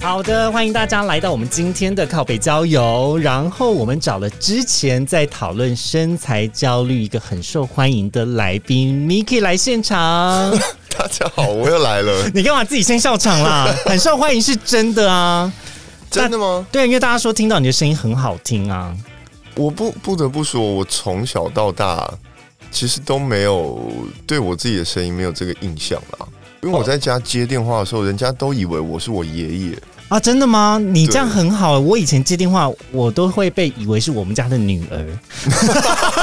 好的，欢迎大家来到我们今天的靠北郊游。然后我们找了之前在讨论身材焦虑一个很受欢迎的来宾 Miki 来现场。大家好，我又来了。你干嘛自己先笑场啦？很受欢迎是真的啊，真的吗？对，因为大家说听到你的声音很好听啊。我不不得不说，我从小到大其实都没有对我自己的声音没有这个印象啦。因为我在家接电话的时候，人家都以为我是我爷爷。啊，真的吗？你这样很好。我以前接电话，我都会被以为是我们家的女儿。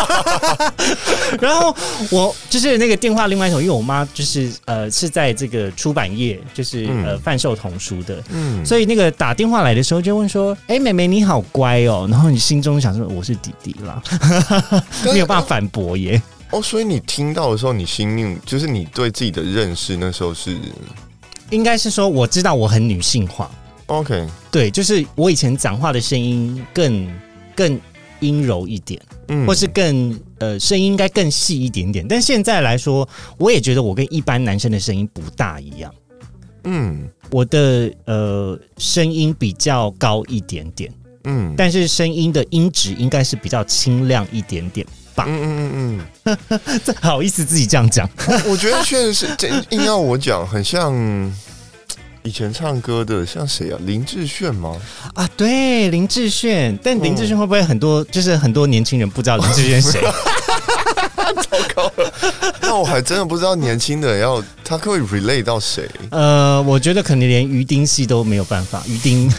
然后我就是那个电话另外一头，因为我妈就是呃是在这个出版业，就是呃贩售童书的，嗯，所以那个打电话来的时候就问说：“哎，妹妹你好乖哦。”然后你心中想说：“我是弟弟啦，没有办法反驳耶。”哦，所以你听到的时候，你心里就是你对自己的认识那时候是，应该是说我知道我很女性化。OK，对，就是我以前讲话的声音更更阴柔一点，嗯，或是更呃声音应该更细一点点。但现在来说，我也觉得我跟一般男生的声音不大一样。嗯，我的呃声音比较高一点点，嗯，但是声音的音质应该是比较清亮一点点吧。嗯嗯嗯嗯，这好意思自己这样讲？我觉得确实是，这硬要我讲，很像。以前唱歌的像谁啊？林志炫吗？啊，对，林志炫。但林志炫会不会很多？就是很多年轻人不知道林志炫谁？糟糕了，那我还真的不知道年轻的要他可以 relate 到谁？呃，我觉得可能连于丁系都没有办法。于丁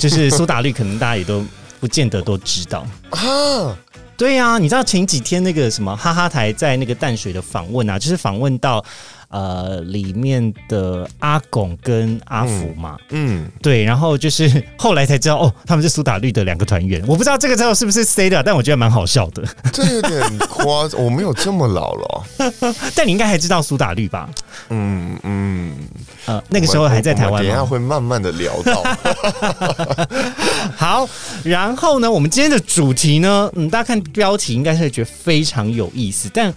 就是苏打绿，可能大家也都不见得都知道啊。对呀，你知道前几天那个什么哈哈台在那个淡水的访问啊，就是访问到。呃，里面的阿拱跟阿福嘛，嗯，对，然后就是后来才知道哦，他们是苏打绿的两个团员，我不知道这个之后是不是 C 的，但我觉得蛮好笑的。这有点夸张，我没有这么老了，但你应该还知道苏打绿吧？嗯嗯，呃，那个时候还在台湾，等一下会慢慢的聊到。好，然后呢，我们今天的主题呢，嗯，大家看标题应该是觉得非常有意思，但。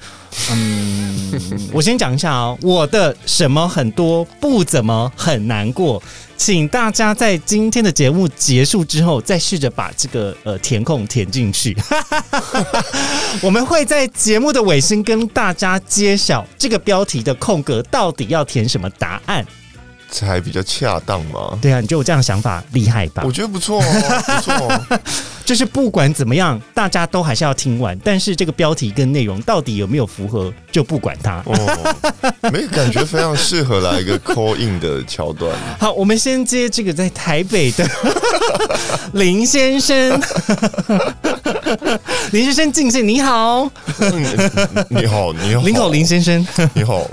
嗯，我先讲一下哦，我的什么很多不怎么很难过，请大家在今天的节目结束之后，再试着把这个呃填空填进去。我们会在节目的尾声跟大家揭晓这个标题的空格到底要填什么答案。才比较恰当嘛？对啊，你觉得我这样想法厉害吧？我觉得不错哦，不错哦。就是不管怎么样，大家都还是要听完。但是这个标题跟内容到底有没有符合，就不管它。哦，没感觉非常适合来一个 call in 的桥段。好，我们先接这个在台北的 林先生。林先生，进信你好。你好，你好，林口林先生，你好。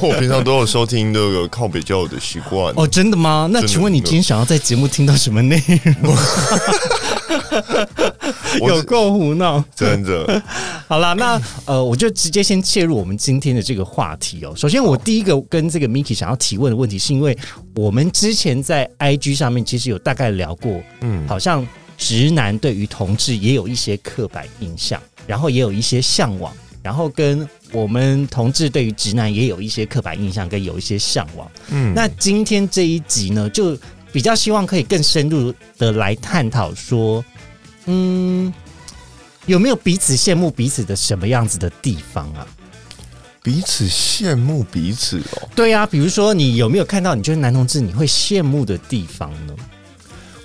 我平常都有收听这个靠北教的习惯。哦，真的吗？那请问你今天想要在节目听到什么内容？有够胡闹，真的。好了，那呃，我就直接先切入我们今天的这个话题哦。首先，我第一个跟这个 Miki 想要提问的问题，是因为我们之前在 IG 上面其实有大概聊过，嗯，好像直男对于同志也有一些刻板印象，然后也有一些向往，然后跟我们同志对于直男也有一些刻板印象，跟有一些向往。嗯，那今天这一集呢，就比较希望可以更深入的来探讨说。嗯，有没有彼此羡慕彼此的什么样子的地方啊？彼此羡慕彼此哦。对呀，比如说你有没有看到你就是男同志你会羡慕的地方呢？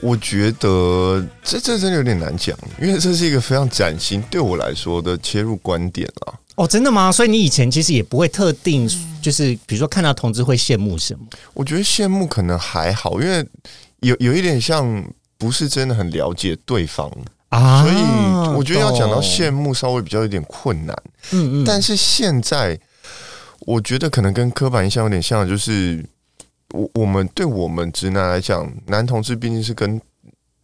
我觉得这这真的有点难讲，因为这是一个非常崭新对我来说的切入观点啊。哦，真的吗？所以你以前其实也不会特定，就是比如说看到同志会羡慕什么？我觉得羡慕可能还好，因为有有一点像。不是真的很了解对方啊，所以我觉得要讲到羡慕稍微比较有点困难。嗯嗯，但是现在我觉得可能跟刻板印象有点像，就是我我们对我们直男来讲，男同志毕竟是跟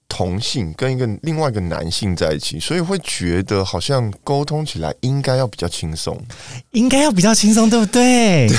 同性跟一个另外一个男性在一起，所以会觉得好像沟通起来应该要比较轻松，应该要比较轻松，对不对？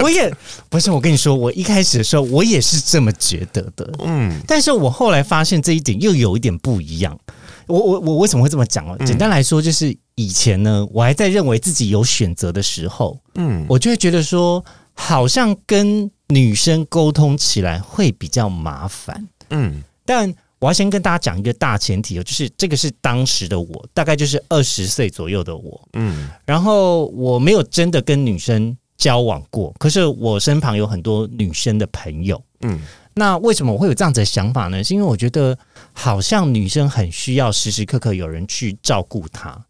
我也不是，我跟你说，我一开始的时候我也是这么觉得的，嗯，但是我后来发现这一点又有一点不一样。我我我为什么会这么讲哦？简单来说，就是以前呢，我还在认为自己有选择的时候，嗯，我就会觉得说，好像跟女生沟通起来会比较麻烦，嗯，但。我要先跟大家讲一个大前提哦，就是这个是当时的我，大概就是二十岁左右的我，嗯，然后我没有真的跟女生交往过，可是我身旁有很多女生的朋友，嗯，那为什么我会有这样子的想法呢？是因为我觉得好像女生很需要时时刻刻有人去照顾她。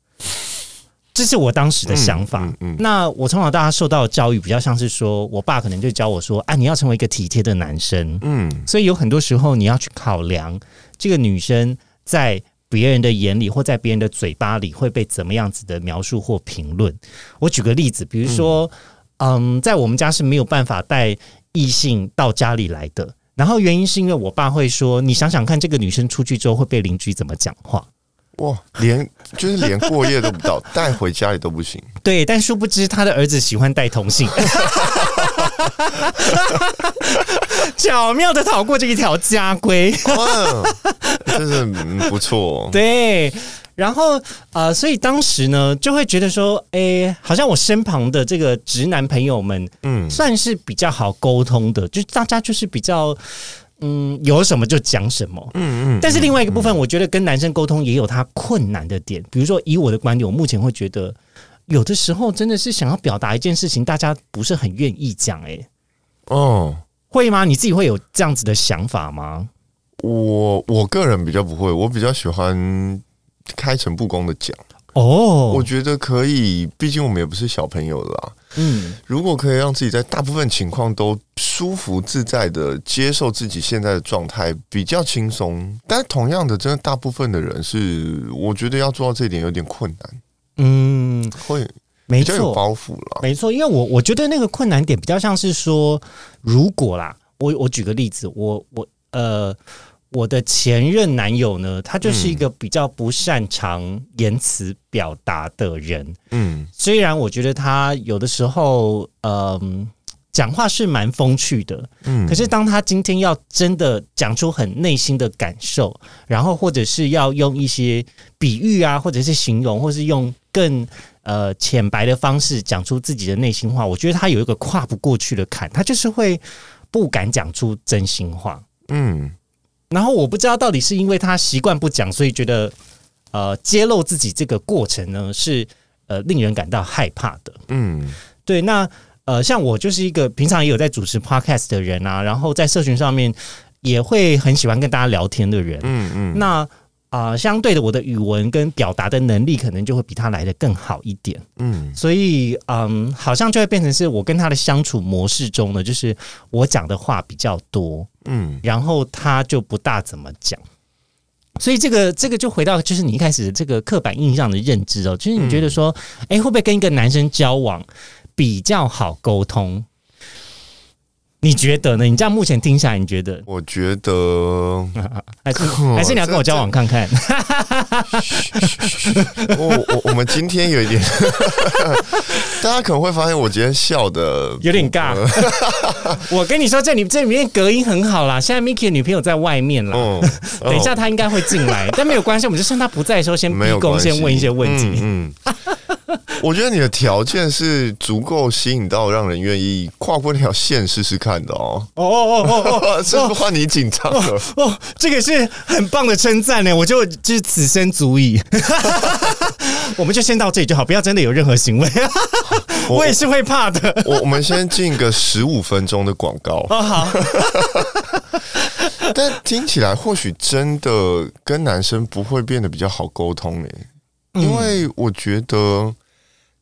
这是我当时的想法。嗯那我从小到大受到的教育比较像是说，我爸可能就教我说：“啊，你要成为一个体贴的男生。”嗯，所以有很多时候你要去考量这个女生在别人的眼里或在别人的嘴巴里会被怎么样子的描述或评论。我举个例子，比如说，嗯，在我们家是没有办法带异性到家里来的。然后原因是因为我爸会说：“你想想看，这个女生出去之后会被邻居怎么讲话。”哇，连就是连过夜都不到，带回家里都不行。对，但殊不知他的儿子喜欢带同性，巧妙的逃过这一条家规，真是不错。对，然后呃，所以当时呢，就会觉得说，哎，好像我身旁的这个直男朋友们，嗯，算是比较好沟通的，就大家就是比较。嗯，有什么就讲什么。嗯嗯。但是另外一个部分，我觉得跟男生沟通也有他困难的点。比如说，以我的观点，我目前会觉得，有的时候真的是想要表达一件事情，大家不是很愿意讲。哎，哦，会吗？你自己会有这样子的想法吗？我我个人比较不会，我比较喜欢开诚布公的讲。哦，我觉得可以，毕竟我们也不是小朋友了。嗯，如果可以让自己在大部分情况都舒服自在的接受自己现在的状态，比较轻松。但同样的，真的大部分的人是，我觉得要做到这一点有点困难。嗯，会比较有包袱了，没错。因为我我觉得那个困难点比较像是说，如果啦，我我举个例子，我我呃。我的前任男友呢，他就是一个比较不擅长言辞表达的人。嗯，虽然我觉得他有的时候，嗯，讲话是蛮风趣的。嗯，可是当他今天要真的讲出很内心的感受，然后或者是要用一些比喻啊，或者是形容，或是用更呃浅白的方式讲出自己的内心话，我觉得他有一个跨不过去的坎，他就是会不敢讲出真心话。嗯。然后我不知道到底是因为他习惯不讲，所以觉得呃揭露自己这个过程呢是呃令人感到害怕的。嗯，对。那呃像我就是一个平常也有在主持 podcast 的人啊，然后在社群上面也会很喜欢跟大家聊天的人。嗯嗯。那啊，相对的，我的语文跟表达的能力可能就会比他来的更好一点。嗯，所以嗯，好像就会变成是我跟他的相处模式中呢，就是我讲的话比较多，嗯，然后他就不大怎么讲。所以这个这个就回到就是你一开始的这个刻板印象的认知哦，就是你觉得说，哎，会不会跟一个男生交往比较好沟通？你觉得呢？你这样目前听下来，你觉得？我觉得 还是还是你要跟我交往看看。我我我们今天有一点，大家可能会发现我今天笑的有点尬。我跟你说，这里这里面隔音很好啦。现在 Miki 的女朋友在外面啦，等一下她应该会进来，但没有关系，我们就趁她不在的时候先逼宫，先问一些问题。嗯。我觉得你的条件是足够吸引到让人愿意跨过那条线试试看的哦。哦哦哦哦，是不换你紧张了。哦，这个是很棒的称赞呢，我就就是此生足矣。我们就先到这里就好，不要真的有任何行为。我也是会怕的。我我们先进个十五分钟的广告。哦好。但听起来或许真的跟男生不会变得比较好沟通诶。因为我觉得，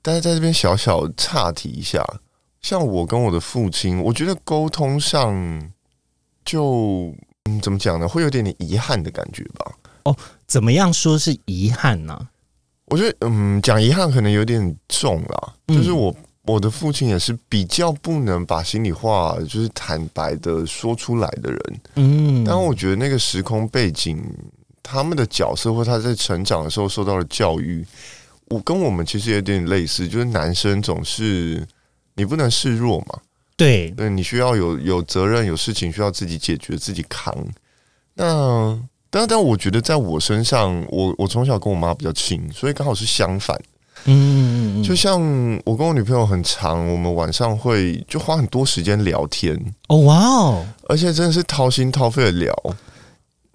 大家在这边小小岔题一下，像我跟我的父亲，我觉得沟通上就嗯，怎么讲呢？会有点点遗憾的感觉吧。哦，怎么样说是遗憾呢？我觉得，嗯，讲遗憾可能有点重了。就是我我的父亲也是比较不能把心里话就是坦白的说出来的人。嗯，但我觉得那个时空背景。他们的角色或他在成长的时候受到的教育，我跟我们其实有点类似，就是男生总是你不能示弱嘛，对对，你需要有有责任，有事情需要自己解决，自己扛。那但但我觉得在我身上，我我从小跟我妈比较亲，所以刚好是相反。嗯，就像我跟我女朋友很长，我们晚上会就花很多时间聊天。哦，哇哦，而且真的是掏心掏肺的聊。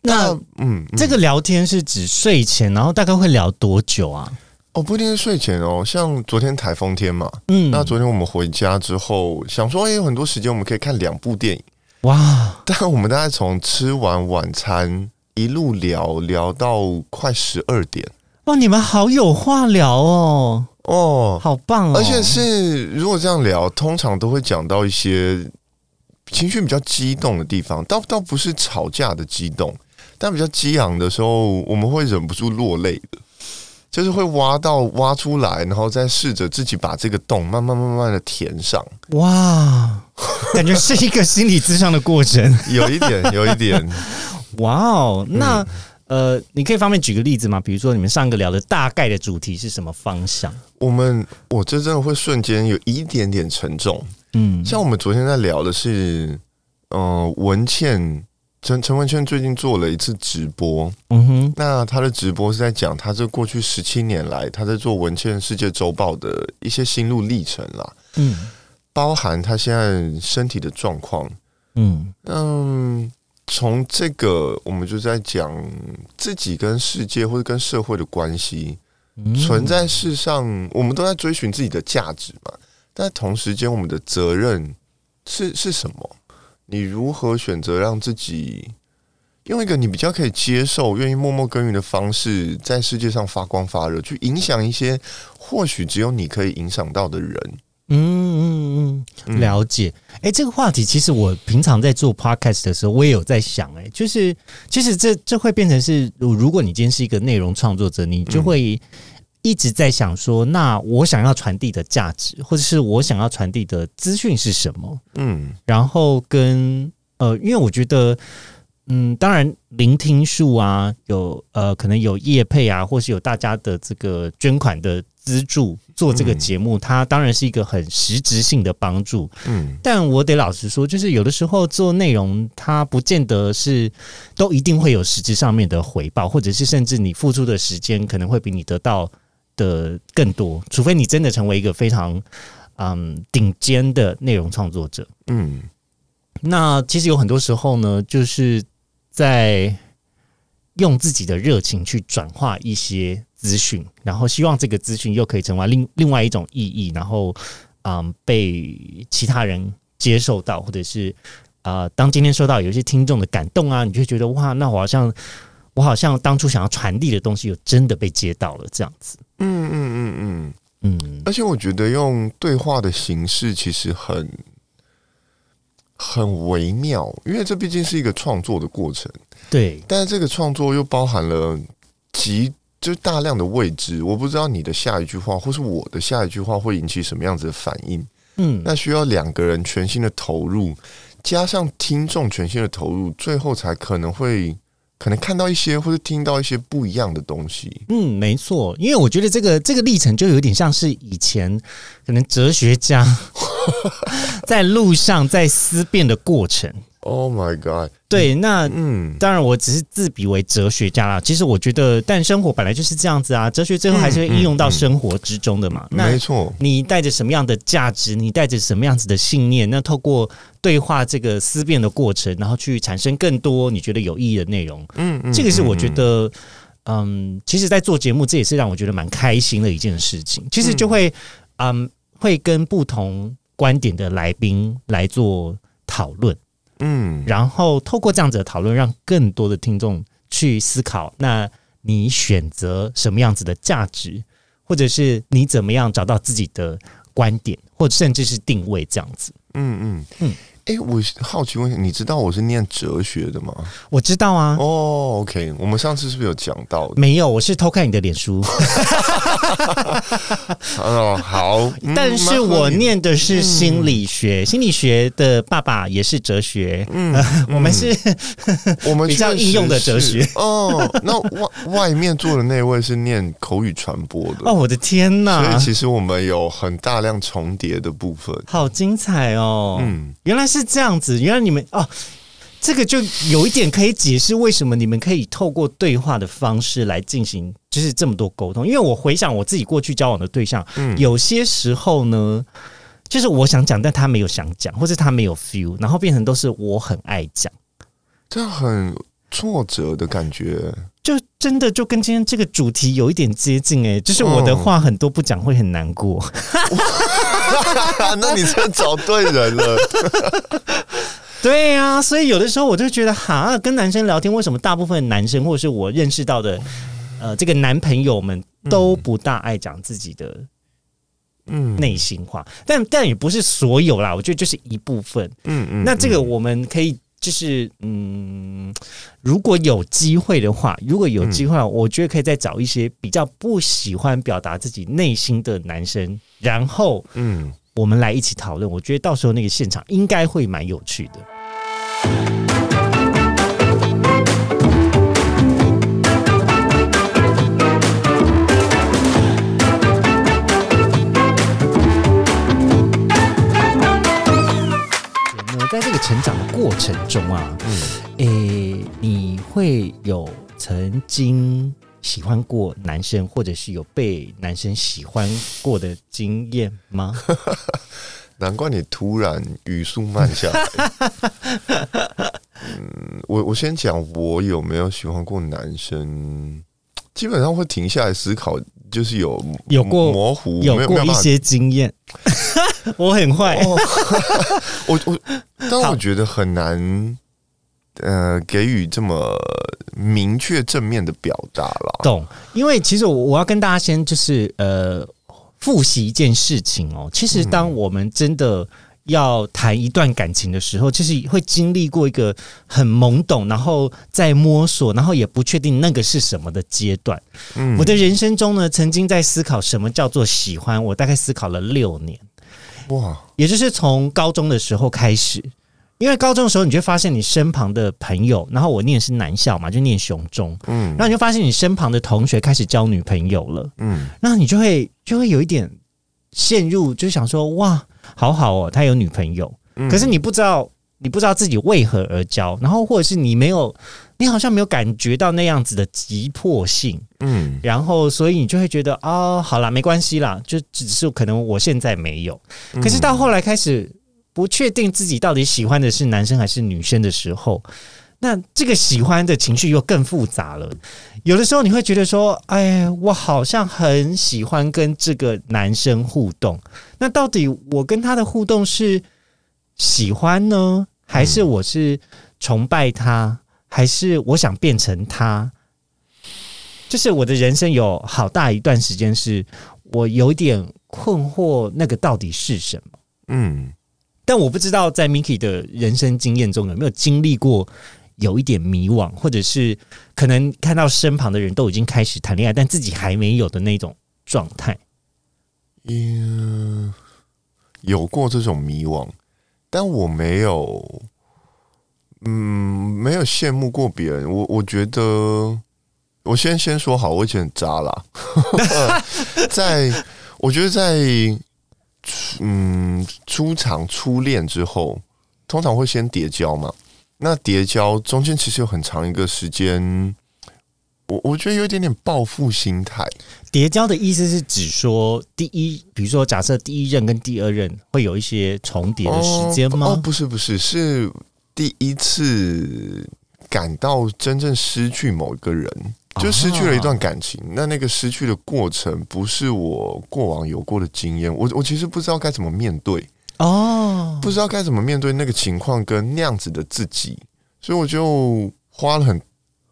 那嗯，这个聊天是指睡前，然后大概会聊多久啊？哦，不一定是睡前哦，像昨天台风天嘛，嗯，那昨天我们回家之后，想说，哎，有很多时间我们可以看两部电影，哇！但我们大概从吃完晚餐一路聊聊到快十二点，哇！你们好有话聊哦，哦，好棒哦！而且是如果这样聊，通常都会讲到一些情绪比较激动的地方，倒倒不是吵架的激动，但比较激昂的时候，我们会忍不住落泪的。就是会挖到挖出来，然后再试着自己把这个洞慢慢慢慢的填上。哇，感觉是一个心理咨商的过程。有一点，有一点。哇哦，那呃，你可以方便举个例子吗？比如说你们上个聊的大概的主题是什么方向？我们我这真的会瞬间有一点点沉重。嗯，像我们昨天在聊的是，呃，文倩。陈陈文茜最近做了一次直播，嗯哼，那他的直播是在讲他这过去十七年来他在做文茜世界周报的一些心路历程啦，嗯，包含他现在身体的状况，嗯。嗯，从这个我们就在讲自己跟世界或者跟社会的关系，存在世上我们都在追寻自己的价值嘛，但同时间我们的责任是是什么？你如何选择让自己用一个你比较可以接受、愿意默默耕耘的方式，在世界上发光发热，去影响一些或许只有你可以影响到的人？嗯嗯嗯，了解。哎，这个话题其实我平常在做 podcast 的时候，我也有在想。哎，就是其实这这会变成是，如果你今天是一个内容创作者，你就会。一直在想说，那我想要传递的价值，或者是我想要传递的资讯是什么？嗯，然后跟呃，因为我觉得，嗯，当然聆听数啊，有呃，可能有业配啊，或是有大家的这个捐款的资助做这个节目，它当然是一个很实质性的帮助。嗯，但我得老实说，就是有的时候做内容，它不见得是都一定会有实质上面的回报，或者是甚至你付出的时间可能会比你得到。的更多，除非你真的成为一个非常嗯顶尖的内容创作者，嗯，那其实有很多时候呢，就是在用自己的热情去转化一些资讯，然后希望这个资讯又可以成为另另外一种意义，然后嗯被其他人接受到，或者是啊，当今天收到有一些听众的感动啊，你就觉得哇，那我好像。我好像当初想要传递的东西，又真的被接到了，这样子。嗯嗯嗯嗯嗯。而且我觉得用对话的形式其实很很微妙，因为这毕竟是一个创作的过程。对。但是这个创作又包含了极就大量的未知，我不知道你的下一句话或是我的下一句话会引起什么样子的反应。嗯。那需要两个人全心的投入，加上听众全心的投入，最后才可能会。可能看到一些或者听到一些不一样的东西。嗯，没错，因为我觉得这个这个历程就有点像是以前可能哲学家 在路上在思辨的过程。Oh my god！对，那嗯，当然我只是自比为哲学家啦。其实我觉得，但生活本来就是这样子啊，哲学最后还是会应用到生活之中的嘛。没错，你带着什么样的价值，你带着什么样子的信念，那透过对话这个思辨的过程，然后去产生更多你觉得有意义的内容。嗯嗯，这个是我觉得，嗯，其实，在做节目，这也是让我觉得蛮开心的一件事情。其实就会，嗯，会跟不同观点的来宾来做讨论。嗯，然后透过这样子的讨论，让更多的听众去思考：那你选择什么样子的价值，或者是你怎么样找到自己的观点，或者甚至是定位这样子。嗯嗯嗯。哎，我好奇问一下，你知道我是念哲学的吗？我知道啊。哦，OK，我们上次是不是有讲到？没有，我是偷看你的脸书。哦，好。但是我念的是心理学，心理学的爸爸也是哲学。嗯，我们是，我们 比较应用的哲学。哦，那外外面坐的那位是念口语传播的。哦，我的天哪！所以其实我们有很大量重叠的部分。好精彩哦！嗯，原来是。是这样子，原来你们哦，这个就有一点可以解释为什么你们可以透过对话的方式来进行，就是这么多沟通。因为我回想我自己过去交往的对象，嗯，有些时候呢，就是我想讲，但他没有想讲，或者他没有 feel，然后变成都是我很爱讲，这样很挫折的感觉。就真的就跟今天这个主题有一点接近哎，就是我的话很多不讲会很难过。那你真找对人了。对呀，所以有的时候我就觉得，哈，跟男生聊天，为什么大部分男生或者是我认识到的，呃，这个男朋友们都不大爱讲自己的嗯内心话？但但也不是所有啦，我觉得就是一部分。嗯嗯，那这个我们可以。就是嗯，如果有机会的话，如果有机会，我觉得可以再找一些比较不喜欢表达自己内心的男生，然后嗯，我们来一起讨论。我觉得到时候那个现场应该会蛮有趣的。在这个成长的过程中啊，嗯，诶，你会有曾经喜欢过男生，或者是有被男生喜欢过的经验吗？难怪你突然语速慢下来。嗯，我我先讲，我有没有喜欢过男生？基本上会停下来思考。就是有有过模糊，有过一些经验。我很坏，我我，但我觉得很难，呃，给予这么明确正面的表达了。懂？因为其实我我要跟大家先就是呃复习一件事情哦。其实当我们真的。要谈一段感情的时候，就是会经历过一个很懵懂，然后在摸索，然后也不确定那个是什么的阶段。嗯，我的人生中呢，曾经在思考什么叫做喜欢，我大概思考了六年。哇，也就是从高中的时候开始，因为高中的时候，你就发现你身旁的朋友，然后我念是男校嘛，就念雄中，嗯，然后你就发现你身旁的同学开始交女朋友了，嗯，那你就会就会有一点陷入，就想说哇。好好哦，他有女朋友，可是你不知道，你不知道自己为何而交，然后或者是你没有，你好像没有感觉到那样子的急迫性，嗯，然后所以你就会觉得啊，好啦，没关系啦，就只是可能我现在没有，可是到后来开始不确定自己到底喜欢的是男生还是女生的时候。那这个喜欢的情绪又更复杂了。有的时候你会觉得说：“哎，我好像很喜欢跟这个男生互动。那到底我跟他的互动是喜欢呢，还是我是崇拜他，还是我想变成他？”就是我的人生有好大一段时间是我有点困惑，那个到底是什么？嗯，但我不知道在 Miki 的人生经验中有没有经历过。有一点迷惘，或者是可能看到身旁的人都已经开始谈恋爱，但自己还没有的那种状态。嗯，有过这种迷惘，但我没有，嗯，没有羡慕过别人。我我觉得，我先先说好，我以前很渣啦。在我觉得，在嗯出场初恋之后，通常会先叠交嘛。那叠交中间其实有很长一个时间，我我觉得有一点点报复心态。叠交的意思是指说，第一，比如说假设第一任跟第二任会有一些重叠的时间吗？哦，不是不是，是第一次感到真正失去某一个人，就失去了一段感情。那那个失去的过程，不是我过往有过的经验，我我其实不知道该怎么面对。哦，不知道该怎么面对那个情况跟那样子的自己，所以我就花了很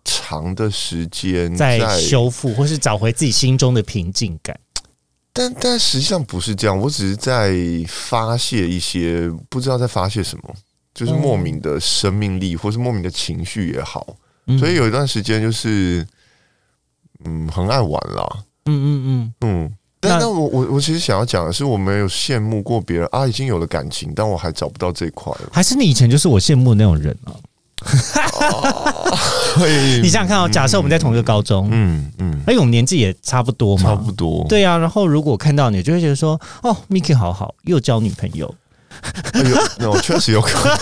长的时间在修复，或是找回自己心中的平静感。但但实际上不是这样，我只是在发泄一些不知道在发泄什么。就是莫名的生命力，或是莫名的情绪也好。所以有一段时间就是，嗯，很爱玩啦。嗯嗯嗯嗯。但但我我我其实想要讲的是，我没有羡慕过别人啊，已经有了感情，但我还找不到这一块。还是你以前就是我羡慕的那种人啊？你想想看哦，假设我们在同一个高中，嗯嗯，哎，我们年纪也差不多嘛，差不多，对啊。然后如果看到你，就会觉得说，哦，Miki 好好，又交女朋友。有，那确实有可能。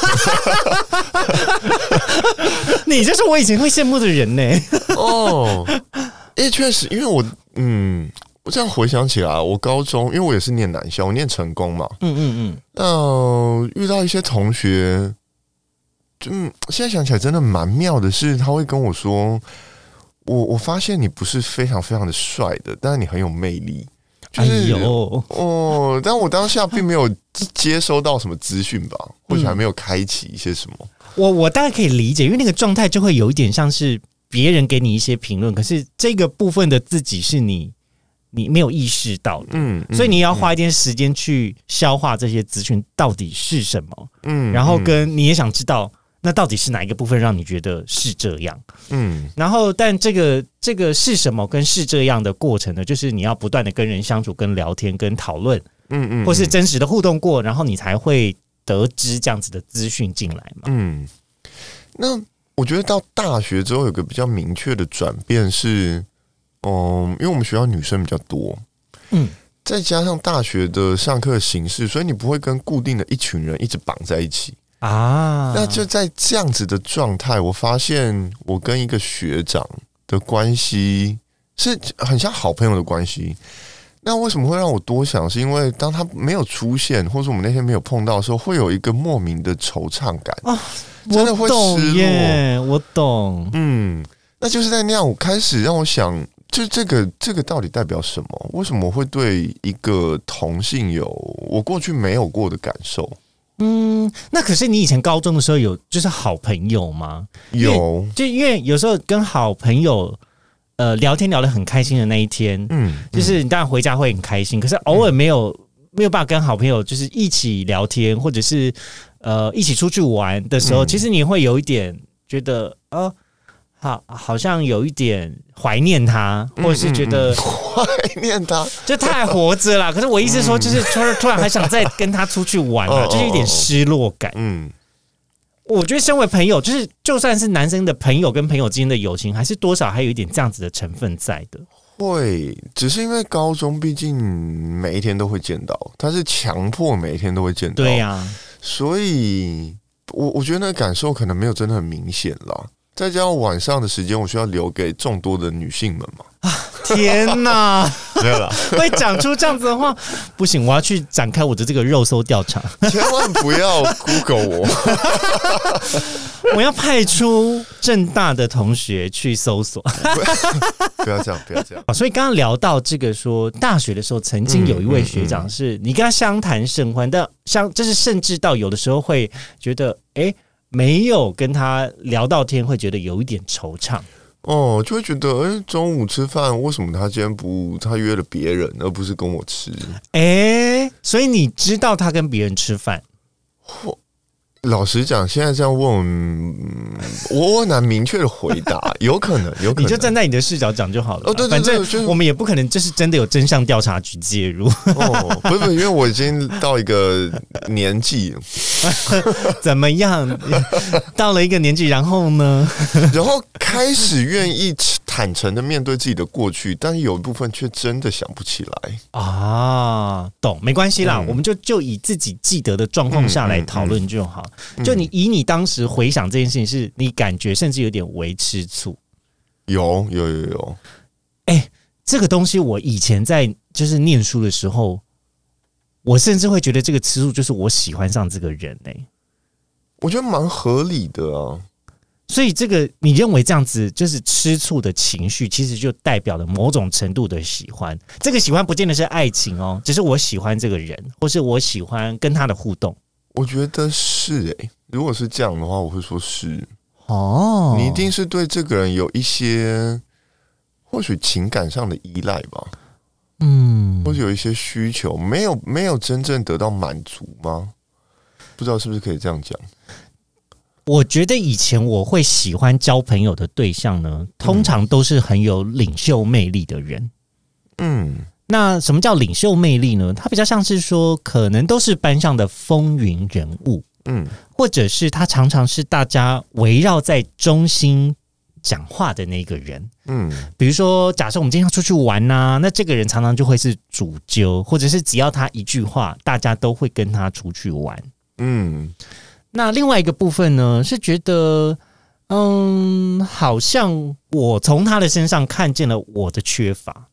你就是我以前会羡慕的人呢。哦，哎，确实，因为我，嗯，我这样回想起来，我高中，因为我也是念男校，我念成功嘛，嗯嗯嗯，那遇到一些同学。就，现在想起来真的蛮妙的，是他会跟我说：“我我发现你不是非常非常的帅的，但是你很有魅力。”就是哦，但我当下并没有接收到什么资讯吧，或许还没有开启一些什么。我我大概可以理解，因为那个状态就会有一点像是别人给你一些评论，可是这个部分的自己是你你没有意识到的，嗯，所以你要花一点时间去消化这些资讯到底是什么，嗯，然后跟你也想知道。那到底是哪一个部分让你觉得是这样？嗯，然后但这个这个是什么跟是这样的过程呢？就是你要不断的跟人相处、跟聊天、跟讨论，嗯嗯，或是真实的互动过，然后你才会得知这样子的资讯进来嘛。嗯，那我觉得到大学之后有个比较明确的转变是，嗯，因为我们学校女生比较多，嗯，再加上大学的上课形式，所以你不会跟固定的一群人一直绑在一起。啊，那就在这样子的状态，我发现我跟一个学长的关系是很像好朋友的关系。那为什么会让我多想？是因为当他没有出现，或者我们那天没有碰到的时候，会有一个莫名的惆怅感啊，真的会失落。我懂，嗯，那就是在那样，我开始让我想，就这个这个到底代表什么？为什么会对一个同性有我过去没有过的感受？嗯，那可是你以前高中的时候有就是好朋友吗？有，就因为有时候跟好朋友呃聊天聊得很开心的那一天，嗯，就是你当然回家会很开心，可是偶尔没有没有办法跟好朋友就是一起聊天，或者是呃一起出去玩的时候，其实你会有一点觉得啊。好，好像有一点怀念他，或者是觉得怀念他，就他还活着啦。可是我意思说，就是突然突然还想再跟他出去玩啊，就是一点失落感。嗯，我觉得身为朋友，就是就算是男生的朋友跟朋友之间的友情，还是多少还有一点这样子的成分在的。会，只是因为高中毕竟每一天都会见到，他是强迫每一天都会见到，对呀。所以我我觉得那个感受可能没有真的很明显了。再加上晚上的时间，我需要留给众多的女性们嘛？啊，天哪！没有了，会讲出这样子的话，不行，我要去展开我的这个肉搜调查。千万不要 Google 我，我要派出正大的同学去搜索。不要这样，不要这样。所以刚刚聊到这个，说大学的时候，曾经有一位学长是你跟他相谈甚欢，但相就是甚至到有的时候会觉得，哎。没有跟他聊到天，会觉得有一点惆怅哦，就会觉得哎，中午吃饭为什么他今天不他约了别人，而不是跟我吃？哎，所以你知道他跟别人吃饭？老实讲，现在这样问，我我难明确的回答，有可能，有可能，你就站在你的视角讲就好了。哦，对对对，反正我们也不可能，这是真的有真相调查局介入。哦，不 是不是，因为我已经到一个年纪，怎么样？到了一个年纪，然后呢？然后开始愿意坦诚的面对自己的过去，但是有一部分却真的想不起来啊。懂，没关系啦，我们就就以自己记得的状况下来讨论就好。就你以你当时回想这件事情，是你感觉甚至有点为吃醋？有有有有。哎，这个东西我以前在就是念书的时候，我甚至会觉得这个吃醋就是我喜欢上这个人呢。我觉得蛮合理的啊。所以这个你认为这样子就是吃醋的情绪，其实就代表了某种程度的喜欢。这个喜欢不见得是爱情哦，只是我喜欢这个人，或是我喜欢跟他的互动。我觉得是诶，如果是这样的话，我会说是哦。你一定是对这个人有一些或许情感上的依赖吧？嗯，或者有一些需求没有没有真正得到满足吗？不知道是不是可以这样讲。我觉得以前我会喜欢交朋友的对象呢，通常都是很有领袖魅力的人。嗯，那什么叫领袖魅力呢？他比较像是说，可能都是班上的风云人物。嗯，或者是他常常是大家围绕在中心讲话的那个人。嗯，比如说，假设我们今天要出去玩呐，那这个人常常就会是主揪，或者是只要他一句话，大家都会跟他出去玩。嗯。那另外一个部分呢，是觉得，嗯，好像我从他的身上看见了我的缺乏。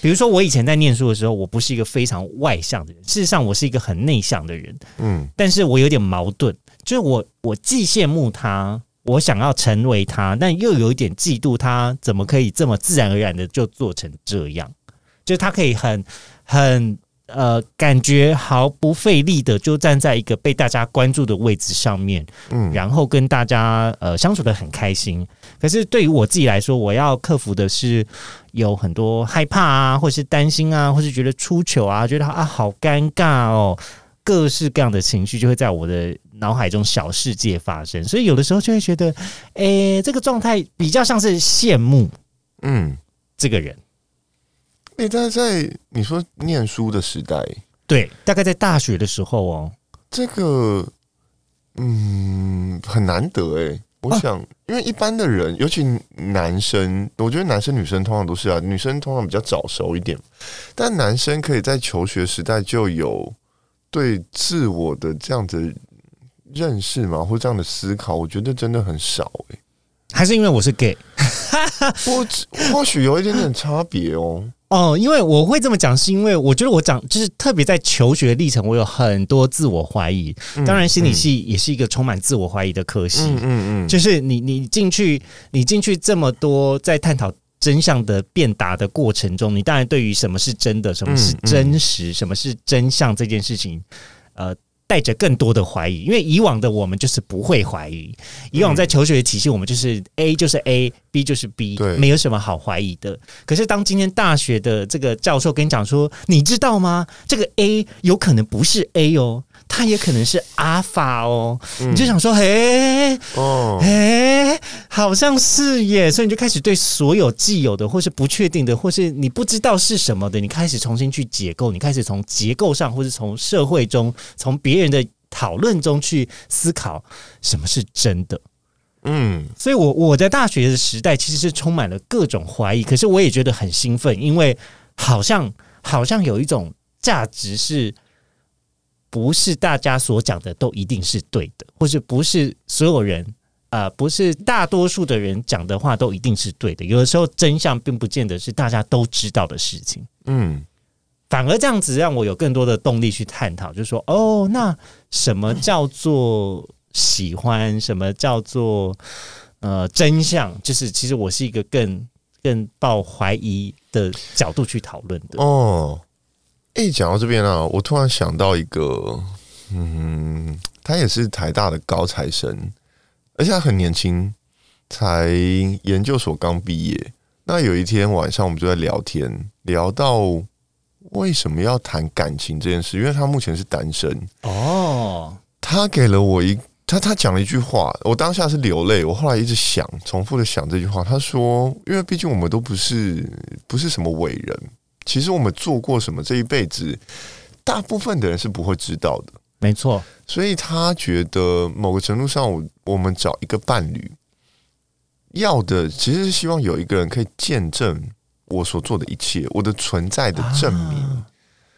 比如说，我以前在念书的时候，我不是一个非常外向的人，事实上，我是一个很内向的人。嗯，但是我有点矛盾，就是我我既羡慕他，我想要成为他，但又有一点嫉妒他，怎么可以这么自然而然的就做成这样？就是他可以很很。呃，感觉毫不费力的就站在一个被大家关注的位置上面，嗯，然后跟大家呃相处的很开心。可是对于我自己来说，我要克服的是有很多害怕啊，或是担心啊，或是觉得出糗啊，觉得啊好尴尬哦，各式各样的情绪就会在我的脑海中小世界发生。所以有的时候就会觉得，诶，这个状态比较像是羡慕，嗯，这个人。哎，但是在你说念书的时代，对，大概在大学的时候哦，这个嗯很难得哎。我想，因为一般的人，尤其男生，我觉得男生女生通常都是啊，女生通常比较早熟一点，但男生可以在求学时代就有对自我的这样子认识嘛，或这样的思考，我觉得真的很少哎。还是因为我是 gay，我或许有一点点差别哦。哦，因为我会这么讲，是因为我觉得我讲就是特别在求学历程，我有很多自我怀疑。当然，心理系也是一个充满自我怀疑的科系。嗯嗯，就是你你进去，你进去这么多在探讨真相的辩答的过程中，你当然对于什么是真的，什么是真实，什么是真相这件事情，呃。带着更多的怀疑，因为以往的我们就是不会怀疑。以往在求学的体系，我们就是 A 就是 A，B 就是 B，没有什么好怀疑的。可是当今天大学的这个教授跟你讲说，你知道吗？这个 A 有可能不是 A 哦。他也可能是阿法哦，你就想说，嘿，哦，嘿，好像是耶，所以你就开始对所有既有的，或是不确定的，或是你不知道是什么的，你开始重新去解构，你开始从结构上，或是从社会中，从别人的讨论中去思考什么是真的。嗯，所以我我在大学的时代其实是充满了各种怀疑，可是我也觉得很兴奋，因为好像好像有一种价值是。不是大家所讲的都一定是对的，或是不是所有人啊，不是大多数的人讲的话都一定是对的。有的时候真相并不见得是大家都知道的事情。嗯，反而这样子让我有更多的动力去探讨，就是说，哦，那什么叫做喜欢？什么叫做呃真相？就是其实我是一个更更抱怀疑的角度去讨论的。哦。哎，讲到这边啊，我突然想到一个，嗯，他也是台大的高材生，而且他很年轻，才研究所刚毕业。那有一天晚上，我们就在聊天，聊到为什么要谈感情这件事，因为他目前是单身。哦，他给了我一他他讲了一句话，我当下是流泪。我后来一直想，重复的想这句话。他说：“因为毕竟我们都不是不是什么伟人。”其实我们做过什么这一辈子，大部分的人是不会知道的。没错，所以他觉得某个程度上，我我们找一个伴侣，要的其实是希望有一个人可以见证我所做的一切，我的存在的证明。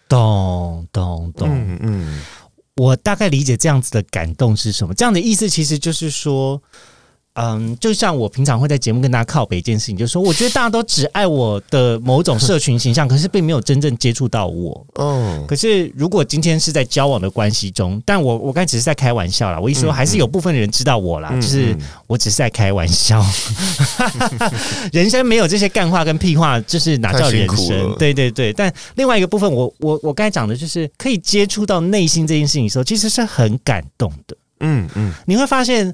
懂懂懂，嗯嗯，我大概理解这样子的感动是什么。这样的意思其实就是说。嗯，就像我平常会在节目跟大家靠北一件事情，就是说，我觉得大家都只爱我的某种社群形象，可是并没有真正接触到我。嗯，可是如果今天是在交往的关系中，但我我刚才只是在开玩笑啦，我一说还是有部分的人知道我啦，就是我只是在开玩笑。人生没有这些干话跟屁话，就是哪叫人生？对对对。但另外一个部分，我我我刚才讲的就是可以接触到内心这件事情的时候，其实是很感动的。嗯嗯，你会发现。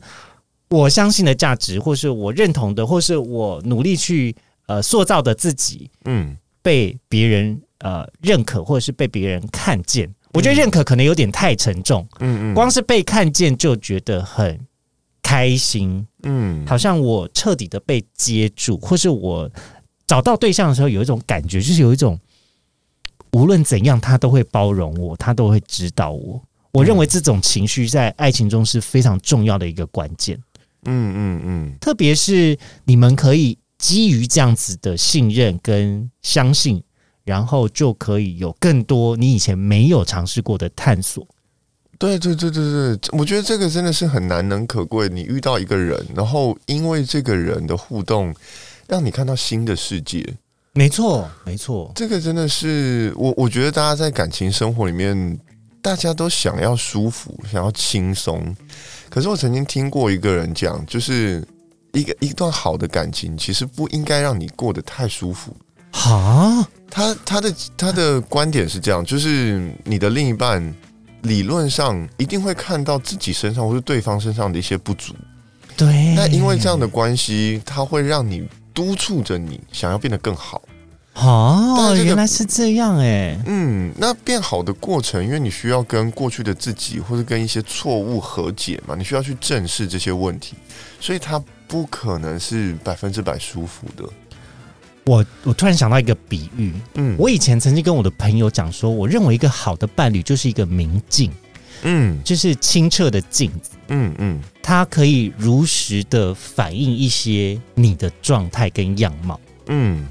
我相信的价值，或是我认同的，或是我努力去呃塑造的自己，嗯，被别人呃认可，或者是被别人看见，我觉得认可可能有点太沉重。嗯嗯，光是被看见就觉得很开心。嗯，好像我彻底的被接住，或是我找到对象的时候有一种感觉，就是有一种无论怎样他都会包容我，他都会指导我。我认为这种情绪在爱情中是非常重要的一个关键。嗯嗯嗯，特别是你们可以基于这样子的信任跟相信。然后就可以有更多你以前没有尝试过的探索。对对对对对，我觉得这个真的是很难能可贵。你遇到一个人，然后因为这个人的互动，让你看到新的世界。没错，没错，这个真的是我。我觉得大家在感情生活里面，大家都想要舒服，想要轻松。可是我曾经听过一个人讲，就是一个一段好的感情，其实不应该让你过得太舒服。啊，他他的他的观点是这样，就是你的另一半理论上一定会看到自己身上或是对方身上的一些不足，对。那因为这样的关系，他会让你督促着你想要变得更好。哦，原来是这样哎。嗯，那变好的过程，因为你需要跟过去的自己或者跟一些错误和解嘛，你需要去正视这些问题，所以它不可能是百分之百舒服的。我我突然想到一个比喻，嗯，我以前曾经跟我的朋友讲说，我认为一个好的伴侣就是一个明镜，嗯，就是清澈的镜子，嗯嗯，它可以如实的反映一些你的状态跟样貌，嗯，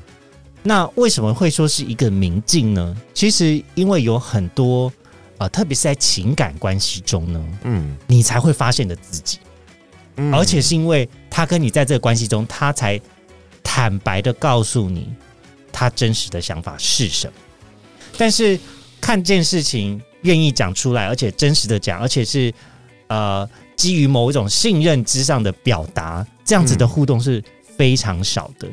那为什么会说是一个明镜呢？其实因为有很多呃，特别是在情感关系中呢，嗯，你才会发现的自己，而且是因为他跟你在这个关系中，他才。坦白的告诉你，他真实的想法是什么。但是看见事情愿意讲出来，而且真实的讲，而且是呃基于某一种信任之上的表达，这样子的互动是非常少的。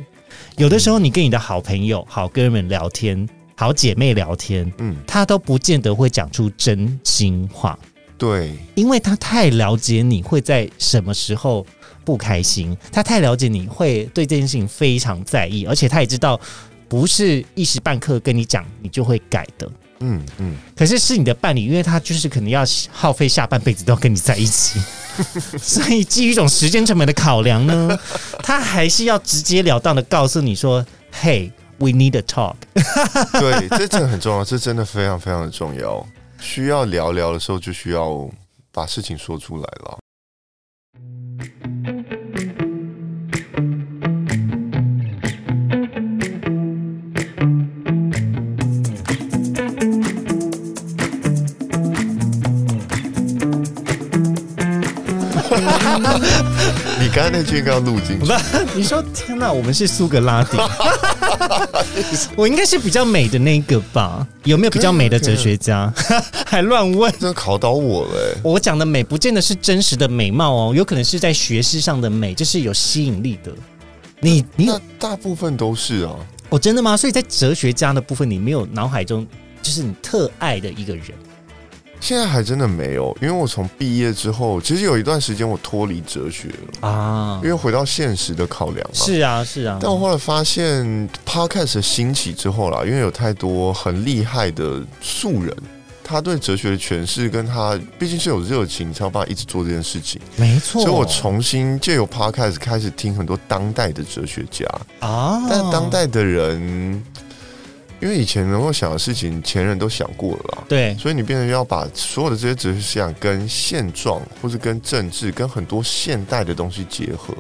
有的时候，你跟你的好朋友、好哥们聊天、好姐妹聊天，嗯，他都不见得会讲出真心话。对，因为他太了解你会在什么时候。不开心，他太了解你会对这件事情非常在意，而且他也知道不是一时半刻跟你讲你就会改的。嗯嗯。可是是你的伴侣，因为他就是可能要耗费下半辈子都要跟你在一起，所以基于一种时间成本的考量呢，他还是要直截了当的告诉你说：“Hey, we need a talk。”对，这真的很重要，这真的非常非常的重要。需要聊聊的时候，就需要把事情说出来了。刚才那句应该要录进去。你说天哪，我们是苏格拉底，我应该是比较美的那个吧？有没有比较美的哲学家？还乱问，这考倒我了。我讲的美，不见得是真实的美貌哦，有可能是在学识上的美，就是有吸引力的。你你大部分都是啊？哦，真的吗？所以在哲学家的部分，你没有脑海中就是你特爱的一个人。现在还真的没有，因为我从毕业之后，其实有一段时间我脱离哲学了啊，因为回到现实的考量嘛。是啊，是啊。但我后来发现，Podcast 兴起之后啦，因为有太多很厉害的素人，他对哲学的诠释跟他毕竟是有热情，才有办法一直做这件事情。没错。所以我重新借由 Podcast 开始听很多当代的哲学家啊，但当代的人。因为以前能够想的事情，前人都想过了啦，对，所以你变成要把所有的这些哲学思想跟现状，或是跟政治，跟很多现代的东西结合，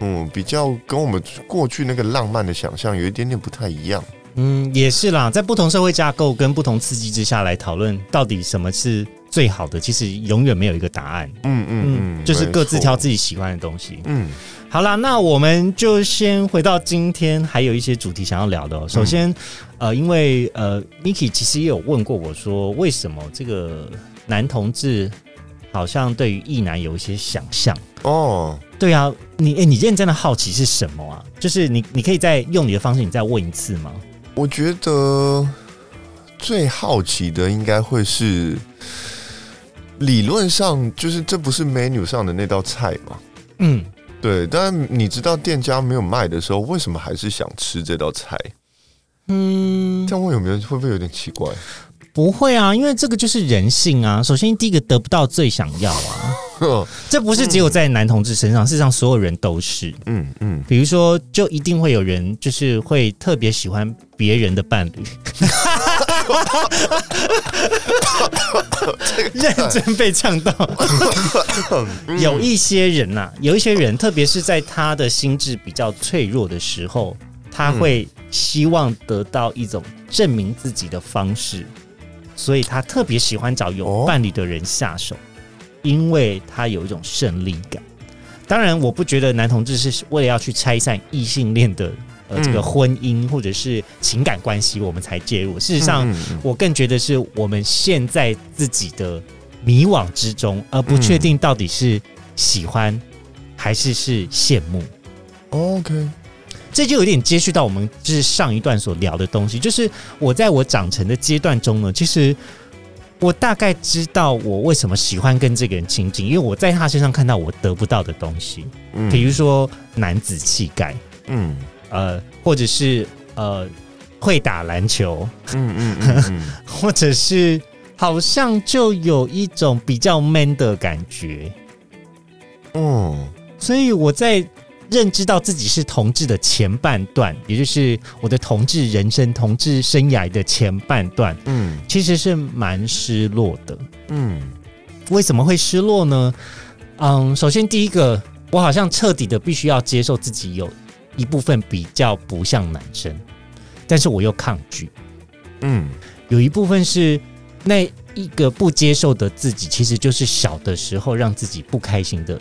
嗯，比较跟我们过去那个浪漫的想象有一点点不太一样。嗯，也是啦，在不同社会架构跟不同刺激之下来讨论，到底什么是最好的，其实永远没有一个答案。嗯嗯嗯，就是各自挑自己喜欢的东西。嗯。好啦，那我们就先回到今天，还有一些主题想要聊的。首先，呃，因为呃，Miki 其实也有问过我说，为什么这个男同志好像对于异男有一些想象？哦，对啊，你哎，你认真的好奇是什么啊？就是你，你可以再用你的方式，你再问一次吗？我觉得最好奇的应该会是，理论上就是这不是 menu 上的那道菜吗？嗯。对，但你知道店家没有卖的时候，为什么还是想吃这道菜？嗯，这样问有没有会不会有点奇怪？不会啊，因为这个就是人性啊。首先，第一个得不到最想要啊。这不是只有在男同志身上，事实上所有人都是。嗯嗯，比如说，就一定会有人就是会特别喜欢别人的伴侣，认真被呛到。有一些人呐，有一些人，特别是在他的心智比较脆弱的时候，他会希望得到一种证明自己的方式，所以他特别喜欢找有伴侣的人下手。因为他有一种胜利感。当然，我不觉得男同志是为了要去拆散异性恋的呃这个婚姻或者是情感关系，我们才介入。事实上，我更觉得是我们现在自己的迷惘之中，而不确定到底是喜欢还是是羡慕。OK，这就有点接续到我们就是上一段所聊的东西，就是我在我长成的阶段中呢，其实。我大概知道我为什么喜欢跟这个人亲近，因为我在他身上看到我得不到的东西，嗯，比如说男子气概，嗯，呃，或者是呃会打篮球，嗯嗯嗯，或者是好像就有一种比较 man 的感觉，哦，所以我在。认知到自己是同志的前半段，也就是我的同志人生、同志生涯的前半段，嗯，其实是蛮失落的，嗯，为什么会失落呢？嗯，首先第一个，我好像彻底的必须要接受自己有一部分比较不像男生，但是我又抗拒，嗯，有一部分是那一个不接受的自己，其实就是小的时候让自己不开心的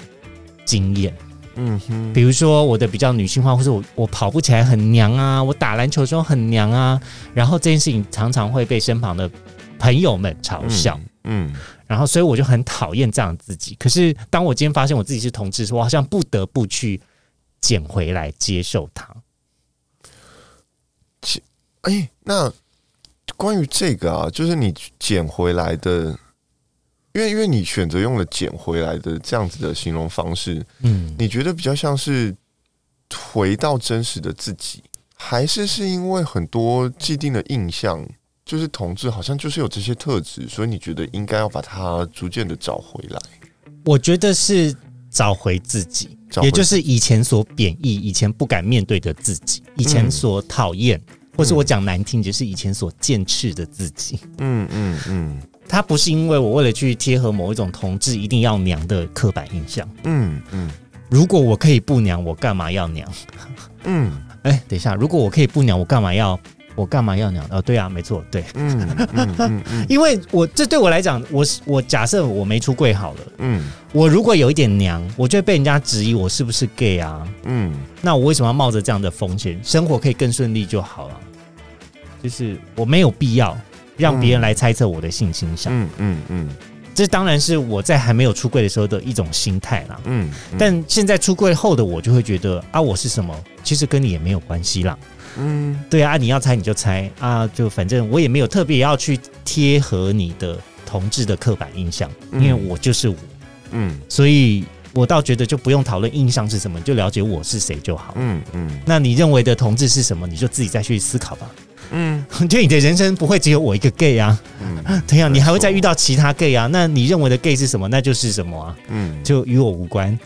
经验。嗯哼，比如说我的比较女性化，或者我我跑步起来很娘啊，我打篮球的时候很娘啊，然后这件事情常常会被身旁的朋友们嘲笑，嗯，然后所以我就很讨厌这样自己。可是当我今天发现我自己是同志，我好像不得不去捡回来接受它。哎，那关于这个啊，就是你捡回来的。因为，因为你选择用了“捡回来的”这样子的形容方式，嗯，你觉得比较像是回到真实的自己，还是是因为很多既定的印象，就是同志好像就是有这些特质，所以你觉得应该要把它逐渐的找回来？我觉得是找回自己，也就是以前所贬义、以前不敢面对的自己，以前所讨厌，或是我讲难听，就是以前所剑斥的自己。嗯嗯嗯。它不是因为我为了去贴合某一种同志一定要娘的刻板印象。嗯嗯，如果我可以不娘，我干嘛要娘？嗯，哎，等一下，如果我可以不娘，我干嘛要我干嘛要娘？哦，对啊，没错，对。嗯嗯嗯，因为我这对我来讲，我是我假设我没出柜好了。嗯，我如果有一点娘，我就会被人家质疑我是不是 gay 啊？嗯，那我为什么要冒着这样的风险？生活可以更顺利就好了。就是我没有必要。让别人来猜测我的性倾向，嗯嗯嗯，这当然是我在还没有出柜的时候的一种心态啦，嗯，但现在出柜后的我就会觉得啊，我是什么，其实跟你也没有关系啦，嗯，对啊，你要猜你就猜。啊，就反正我也没有特别要去贴合你的同志的刻板印象，因为我就是我，嗯，所以我倒觉得就不用讨论印象是什么，就了解我是谁就好，嗯嗯，那你认为的同志是什么，你就自己再去思考吧。嗯，就你的人生不会只有我一个 gay 啊，嗯，对呀，你还会再遇到其他 gay 啊，那你认为的 gay 是什么？那就是什么啊？嗯，就与我无关。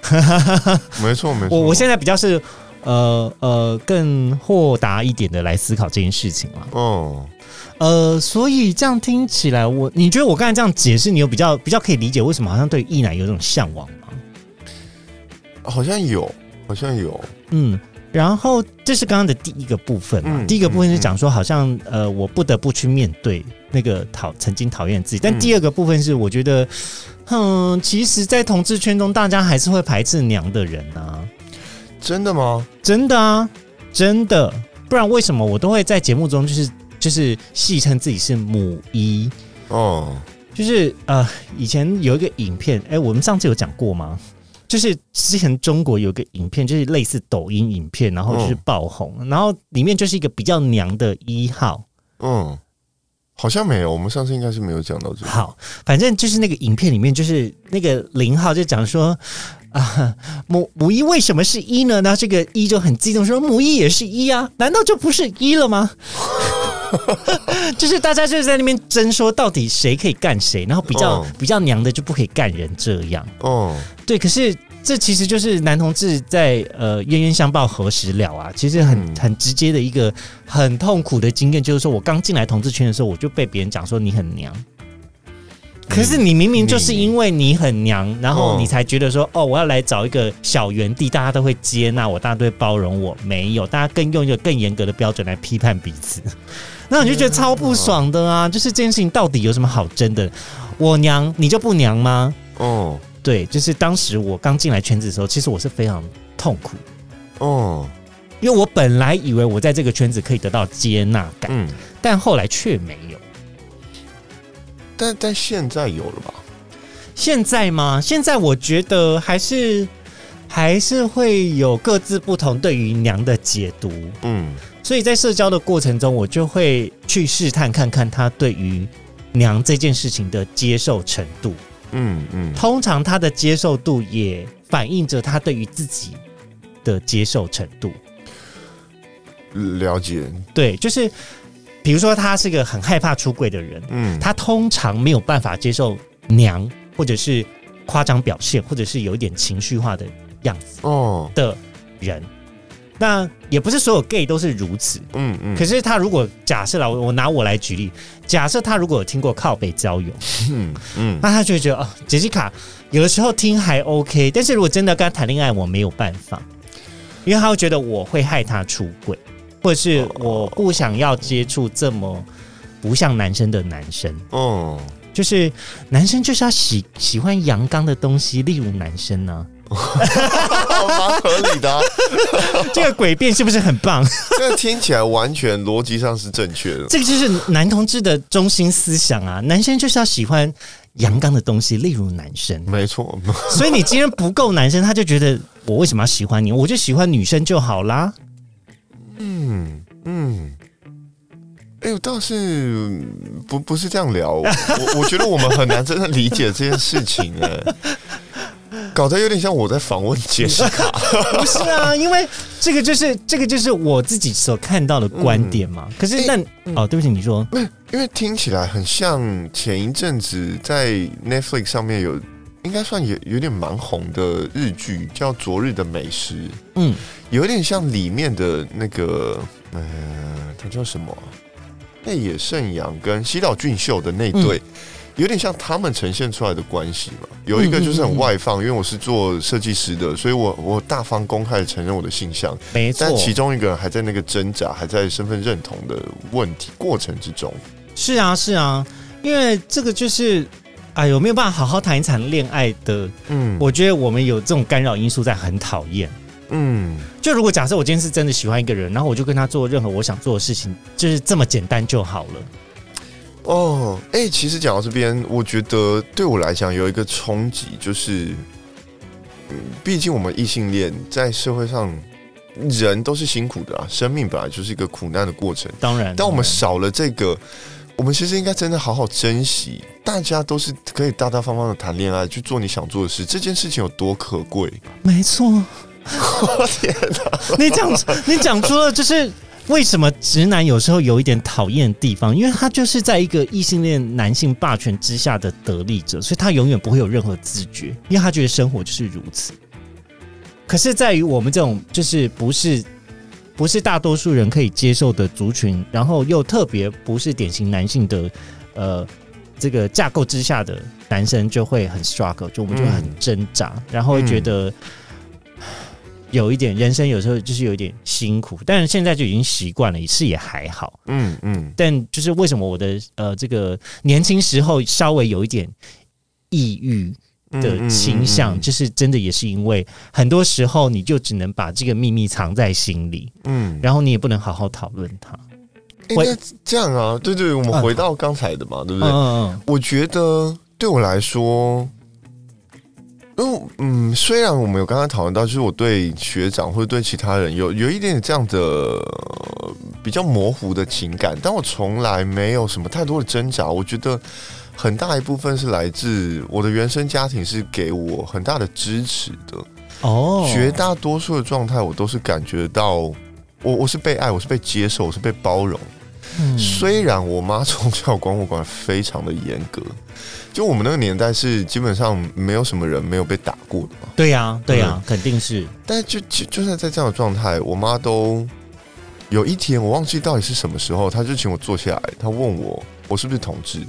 没错，没错。我我现在比较是呃呃更豁达一点的来思考这件事情了。哦，呃，所以这样听起来，我你觉得我刚才这样解释，你有比较比较可以理解为什么好像对意男有种向往吗？好像有，好像有，嗯。然后这是刚刚的第一个部分嘛？第一个部分是讲说，好像呃，我不得不去面对那个讨曾经讨厌自己。但第二个部分是，我觉得，嗯，其实，在同志圈中，大家还是会排斥娘的人啊。真的吗？真的啊，真的。不然为什么我都会在节目中就是就是戏称自己是母一？哦，就是呃，以前有一个影片，哎，我们上次有讲过吗？就是之前中国有个影片，就是类似抖音影片，然后就是爆红，然后里面就是一个比较娘的一号。嗯，好像没有，我们上次应该是没有讲到这个。好，反正就是那个影片里面，就是那个零号就讲说 啊，母母一为什么是一呢？那这个一就很激动说，母一也是一啊，难道就不是一了吗？就是大家就是在那边争说到底谁可以干谁，然后比较比较娘的就不可以干人这样。哦，对，可是这其实就是男同志在呃冤冤相报何时了啊？其实很很直接的一个很痛苦的经验，就是说我刚进来同志圈的时候，我就被别人讲说你很娘。可是你明明就是因为你很娘，然后你才觉得说哦，我要来找一个小园地，大家都会接纳我，大家都会包容我。没有，大家更用一个更严格的标准来批判彼此，那你就觉得超不爽的啊！就是这件事情到底有什么好争的？我娘你就不娘吗？哦，对，就是当时我刚进来圈子的时候，其实我是非常痛苦哦，因为我本来以为我在这个圈子可以得到接纳感，嗯，但后来却没有。但但现在有了吧？现在吗？现在我觉得还是还是会有各自不同对于娘的解读。嗯，所以在社交的过程中，我就会去试探看看他对于娘这件事情的接受程度。嗯嗯，通常他的接受度也反映着他对于自己的接受程度。了解，对，就是。比如说，他是个很害怕出柜的人，嗯，他通常没有办法接受娘，或者是夸张表现，或者是有一点情绪化的样子哦的人。那也不是所有 gay 都是如此，嗯嗯。可是他如果假设了，我拿我来举例，假设他如果有听过靠北交友，嗯嗯，那他就会觉得哦，杰西卡有的时候听还 OK，但是如果真的跟他谈恋爱，我没有办法，因为他会觉得我会害他出轨。或者是我不想要接触这么不像男生的男生，哦，就是男生就是要喜喜欢阳刚的东西，例如男生呢，蛮合理的。这个诡辩是不是很棒？这个听起来完全逻辑上是正确的。这个就是男同志的中心思想啊，男生就是要喜欢阳刚的东西，例如男生，没错。所以你今天不够男生，他就觉得我为什么要喜欢你？我就喜欢女生就好啦。嗯嗯，哎，呦倒是不不是这样聊，我 我觉得我们很难真的理解这件事情，哎，搞得有点像我在访问杰西卡，不是啊，因为这个就是这个就是我自己所看到的观点嘛。可是那哦，对不起，你说，因为听起来很像前一阵子在 Netflix 上面有。应该算有有点蛮红的日剧，叫《昨日的美食》。嗯，有点像里面的那个，呃，他叫什么？内野圣阳跟西岛俊秀的那对，有点像他们呈现出来的关系嘛。有一个就是很外放，因为我是做设计师的，所以我我大方公开的承认我的性向。没错，但其中一个人还在那个挣扎，还在身份认同的问题过程之中。是啊，是啊，因为这个就是。哎，有没有办法好好谈一场恋爱的？嗯，我觉得我们有这种干扰因素在，很讨厌。嗯，就如果假设我今天是真的喜欢一个人，然后我就跟他做任何我想做的事情，就是这么简单就好了。哦，哎，其实讲到这边，我觉得对我来讲有一个冲击，就是，嗯，毕竟我们异性恋在社会上，人都是辛苦的啊，生命本来就是一个苦难的过程。当然，当我们少了这个。我们其实应该真的好好珍惜，大家都是可以大大方方的谈恋爱，去做你想做的事，这件事情有多可贵？没错，我天哪！你讲，你讲出了就是为什么直男有时候有一点讨厌的地方，因为他就是在一个异性恋男性霸权之下的得利者，所以他永远不会有任何自觉，因为他觉得生活就是如此。可是，在于我们这种就是不是。不是大多数人可以接受的族群，然后又特别不是典型男性的，呃，这个架构之下的男生就会很 struggle，就我们就很挣扎，然后会觉得有一点人生有时候就是有一点辛苦，但是现在就已经习惯了，是也还好，嗯嗯，但就是为什么我的呃这个年轻时候稍微有一点抑郁。的倾向，就是真的也是因为很多时候你就只能把这个秘密藏在心里，嗯，然后你也不能好好讨论它。会这样啊？对对，我们回到刚才的嘛，对不对？嗯我觉得对我来说，因为嗯，虽然我们有刚刚讨论到，就是我对学长或者对其他人有有一点点这样的比较模糊的情感，但我从来没有什么太多的挣扎。我觉得。很大一部分是来自我的原生家庭，是给我很大的支持的。哦，绝大多数的状态，我都是感觉到，我我是被爱，我是被接受，我是被包容。嗯虽然我妈从小管我管非常的严格，就我们那个年代是基本上没有什么人没有被打过的嘛。对呀，对呀，肯定是。但就就就算在这样的状态，我妈都有一天我忘记到底是什么时候，她就请我坐下来，她问我我是不是同志。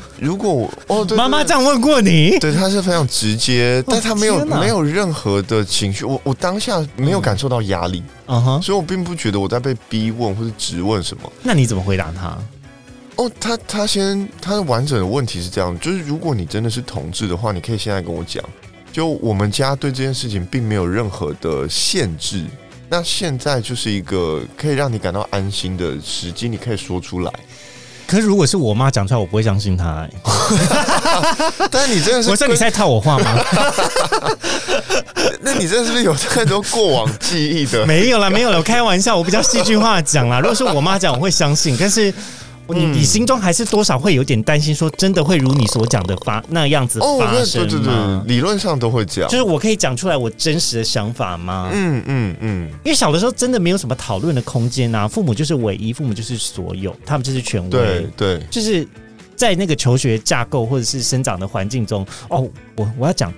如果我哦，妈妈这样问过你，对，他是非常直接，但他没有没有任何的情绪，我我当下没有感受到压力，嗯。哼，所以我并不觉得我在被逼问或者质问什么。那你怎么回答他？哦，他他先他的完整的问题是这样，就是如果你真的是同志的话，你可以现在跟我讲，就我们家对这件事情并没有任何的限制，那现在就是一个可以让你感到安心的时机，你可以说出来。可是如果是我妈讲出来，我不会相信她。但是你真的是，我说你在套我话吗？那你这是不是有太多过往记忆的？没有啦，没有了，我开玩笑，我比较戏剧化讲啦。如果是我妈讲，我会相信。但是。你你心中还是多少会有点担心，说真的会如你所讲的发那样子发生吗？理论上都会讲，就是我可以讲出来我真实的想法吗？嗯嗯嗯。因为小的时候真的没有什么讨论的空间啊，父母就是唯一，父母就是所有，他们就是权威。对对，就是在那个求学架构或者是生长的环境中，哦，我我要讲。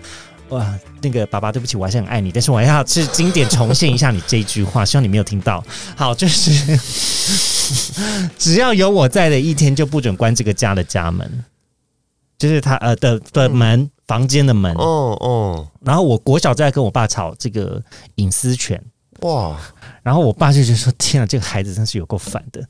哇，那个爸爸，对不起，我还是很爱你，但是我要是经典重现一下你这一句话，希望你没有听到。好，就是只要有我在的一天，就不准关这个家的家门，就是他呃的的门，房间的门。哦哦，然后我国小在跟我爸吵这个隐私权。哇！然后我爸就觉得说：“天啊，这个孩子真是有够烦的。”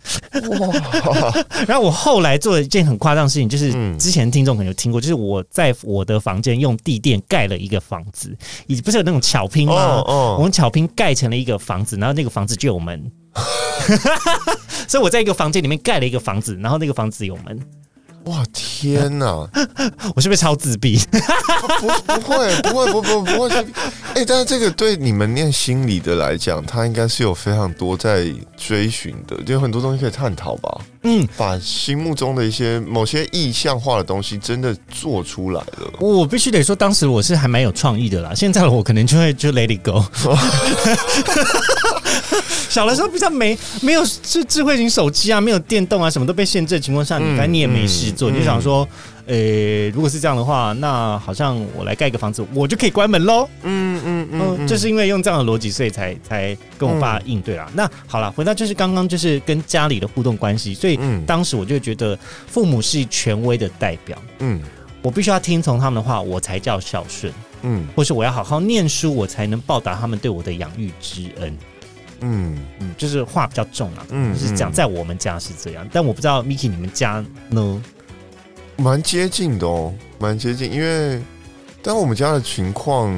哇！然后我后来做了一件很夸张的事情，就是之前听众可能有听过，就是我在我的房间用地垫盖了一个房子，以不是有那种巧拼吗？哦，我用巧拼盖成了一个房子，然后那个房子就有门。所以我在一个房间里面盖了一个房子，然后那个房子有门。哇天哪！我是不是超自闭？不不会不会不不不会 但是这个对你们念心理的来讲，他应该是有非常多在追寻的，有很多东西可以探讨吧？嗯，把心目中的一些某些意象化的东西真的做出来了。我必须得说，当时我是还蛮有创意的啦。现在我可能就会就 let it go。小的时候比较没没有智智慧型手机啊，没有电动啊，什么都被限制的情况下，你反正你也没事做，你就想说，呃，如果是这样的话，那好像我来盖个房子，我就可以关门喽。嗯嗯嗯，就是因为用这样的逻辑，所以才才跟我爸应对啦。那好了，回到就是刚刚就是跟家里的互动关系，所以当时我就觉得父母是权威的代表，嗯，我必须要听从他们的话，我才叫孝顺，嗯，或是我要好好念书，我才能报答他们对我的养育之恩。嗯。嗯，就是话比较重啊，嗯，就是讲在我们家是这样，但我不知道 Miki 你们家呢，蛮接近的哦，蛮接近，因为但我们家的情况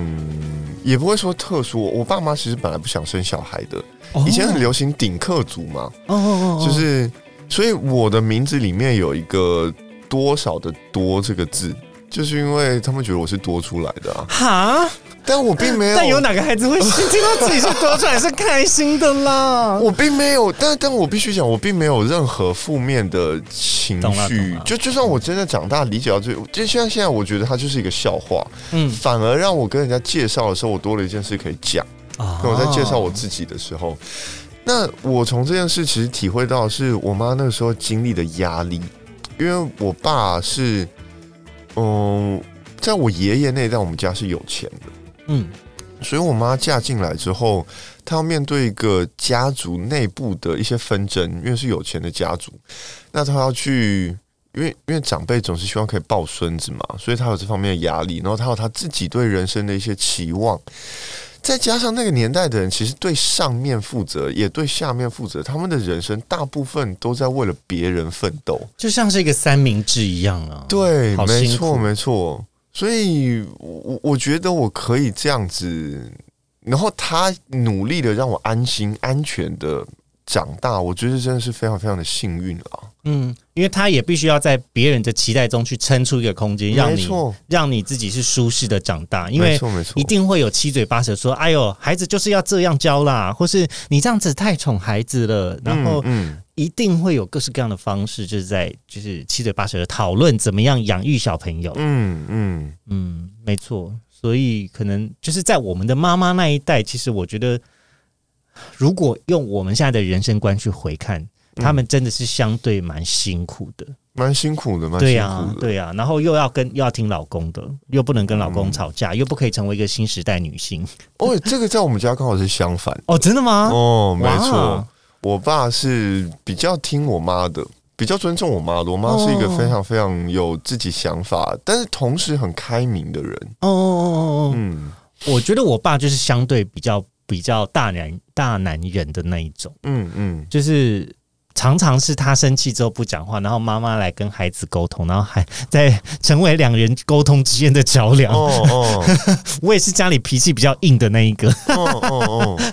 也不会说特殊，我爸妈其实本来不想生小孩的，以前很流行顶客族嘛，哦哦哦，就是所以我的名字里面有一个多少的多这个字，就是因为他们觉得我是多出来的啊，哈。但我并没有，但有哪个孩子会听到自己是多出来是开心的啦？我并没有，但但我必须讲，我并没有任何负面的情绪。就就算我真的长大理解到这，就现在现在我觉得它就是一个笑话。嗯，反而让我跟人家介绍的时候，我多了一件事可以讲。啊，我在介绍我自己的时候，那我从这件事其实体会到，是我妈那个时候经历的压力，因为我爸是，嗯，在我爷爷那代，我们家是有钱的。嗯，所以我妈嫁进来之后，她要面对一个家族内部的一些纷争，因为是有钱的家族，那她要去，因为因为长辈总是希望可以抱孙子嘛，所以她有这方面的压力，然后她有她自己对人生的一些期望，再加上那个年代的人其实对上面负责，也对下面负责，他们的人生大部分都在为了别人奋斗，就像是一个三明治一样啊。对，没错，没错。所以，我我觉得我可以这样子，然后他努力的让我安心、安全的长大，我觉得真的是非常非常的幸运了。嗯，因为他也必须要在别人的期待中去撑出一个空间，让你让你自己是舒适的长大。因为一定会有七嘴八舌说：“哎呦，孩子就是要这样教啦，或是你这样子太宠孩子了。”然后，嗯。一定会有各式各样的方式，就是在就是七嘴八舌的讨论怎么样养育小朋友。嗯嗯嗯，没错。所以可能就是在我们的妈妈那一代，其实我觉得，如果用我们现在的人生观去回看，他们真的是相对蛮辛苦的，蛮辛苦的，蛮对呀，对呀。然后又要跟又要听老公的，又不能跟老公吵架，又不可以成为一个新时代女性。哦，这个在我们家刚好是相反。哦，真的吗？哦，没错，我爸是比较听我妈的。比较尊重我妈，我妈是一个非常非常有自己想法，但是同时很开明的人。哦哦哦哦，嗯，我觉得我爸就是相对比较比较大男大男人的那一种。嗯嗯，就是常常是他生气之后不讲话，然后妈妈来跟孩子沟通，然后还在成为两人沟通之间的桥梁。哦哦，我也是家里脾气比较硬的那一个。哦哦哦，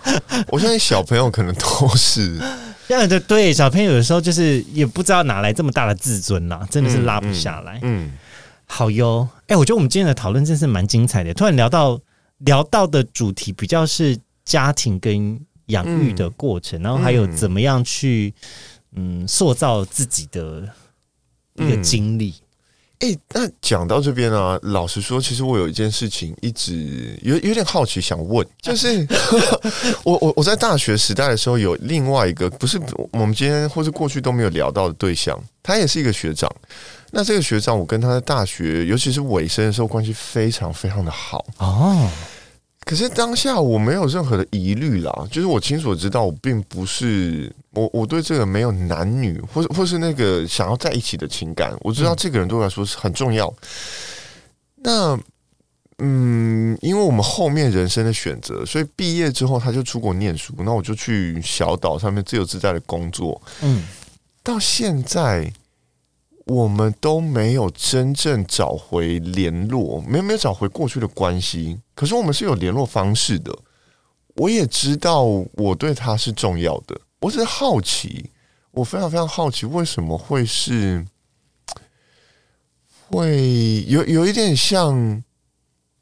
我相信小朋友可能都是。这样的对小朋友有时候就是也不知道哪来这么大的自尊啦，真的是拉不下来。嗯，好哟。哎，我觉得我们今天的讨论真是蛮精彩的。突然聊到聊到的主题比较是家庭跟养育的过程，然后还有怎么样去嗯塑造自己的一个经历。哎，那讲到这边呢，老实说，其实我有一件事情一直有有点好奇想问，就是我我我在大学时代的时候有另外一个不是我们今天或是过去都没有聊到的对象，他也是一个学长。那这个学长，我跟他的大学，尤其是尾声的时候，关系非常非常的好哦。可是当下我没有任何的疑虑啦，就是我清楚知道我并不是我我对这个没有男女或者或是那个想要在一起的情感，我知道这个人对我来说是很重要。那嗯，因为我们后面人生的选择，所以毕业之后他就出国念书，那我就去小岛上面自由自在的工作。嗯，到现在。我们都没有真正找回联络，没有没有找回过去的关系。可是我们是有联络方式的。我也知道我对他是重要的。我只是好奇，我非常非常好奇，为什么会是会有有一点像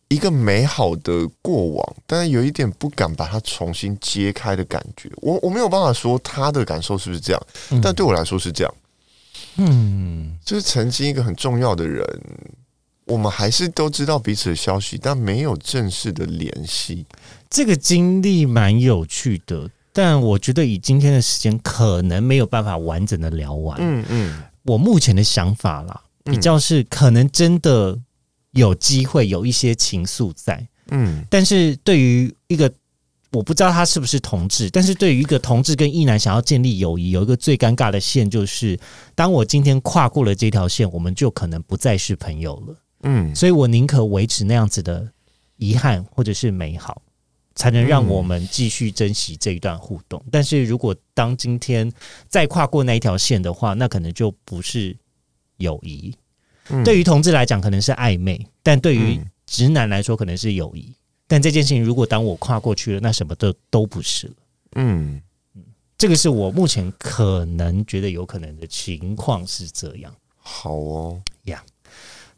一个美好的过往，但是有一点不敢把它重新揭开的感觉。我我没有办法说他的感受是不是这样，但对我来说是这样。嗯，就是曾经一个很重要的人，我们还是都知道彼此的消息，但没有正式的联系。这个经历蛮有趣的，但我觉得以今天的时间，可能没有办法完整的聊完。嗯嗯，我目前的想法啦，比较是可能真的有机会有一些情愫在。嗯，但是对于一个。我不知道他是不是同志，但是对于一个同志跟异男想要建立友谊，有一个最尴尬的线，就是当我今天跨过了这条线，我们就可能不再是朋友了。嗯，所以我宁可维持那样子的遗憾或者是美好，才能让我们继续珍惜这一段互动。但是如果当今天再跨过那一条线的话，那可能就不是友谊。对于同志来讲，可能是暧昧；但对于直男来说，可能是友谊。但这件事情，如果当我跨过去了，那什么都都不是了。嗯嗯，这个是我目前可能觉得有可能的情况是这样。好哦，呀。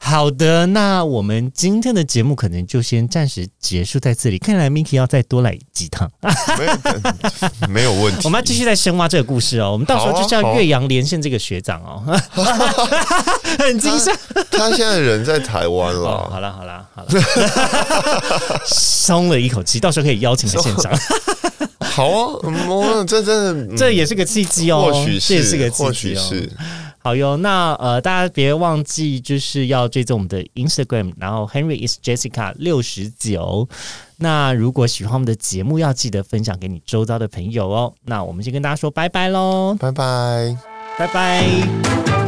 好的，那我们今天的节目可能就先暂时结束在这里。看来 Miki 要再多来几趟，没有问题。我们要继续再深挖这个故事哦。我们到时候就叫岳阳连线这个学长哦，很精神。他现在人在台湾了。好了好了好了，松了一口气，到时候可以邀请他现场。好啊，哦，这真的，这也是个契机哦，或许是，是个契机哦。好哟，那呃，大家别忘记就是要追踪我们的 Instagram，然后 Henry is Jessica 六十九。那如果喜欢我们的节目，要记得分享给你周遭的朋友哦。那我们先跟大家说拜拜喽，拜拜，拜拜。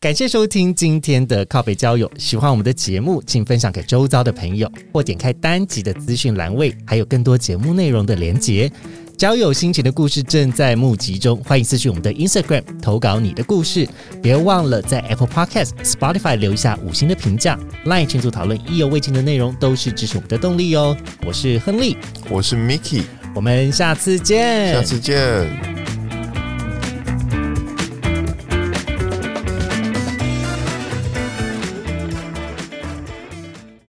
感谢收听今天的靠北交友，喜欢我们的节目，请分享给周遭的朋友，或点开单集的资讯栏位，还有更多节目内容的连结。交友心情的故事正在募集中，欢迎私讯我们的 Instagram 投稿你的故事，别忘了在 Apple Podcast、Spotify 留下五星的评价。Line 群组讨论意犹未尽的内容，都是支持我们的动力哦。我是亨利，我是 Mickey，我们下次见，下次见。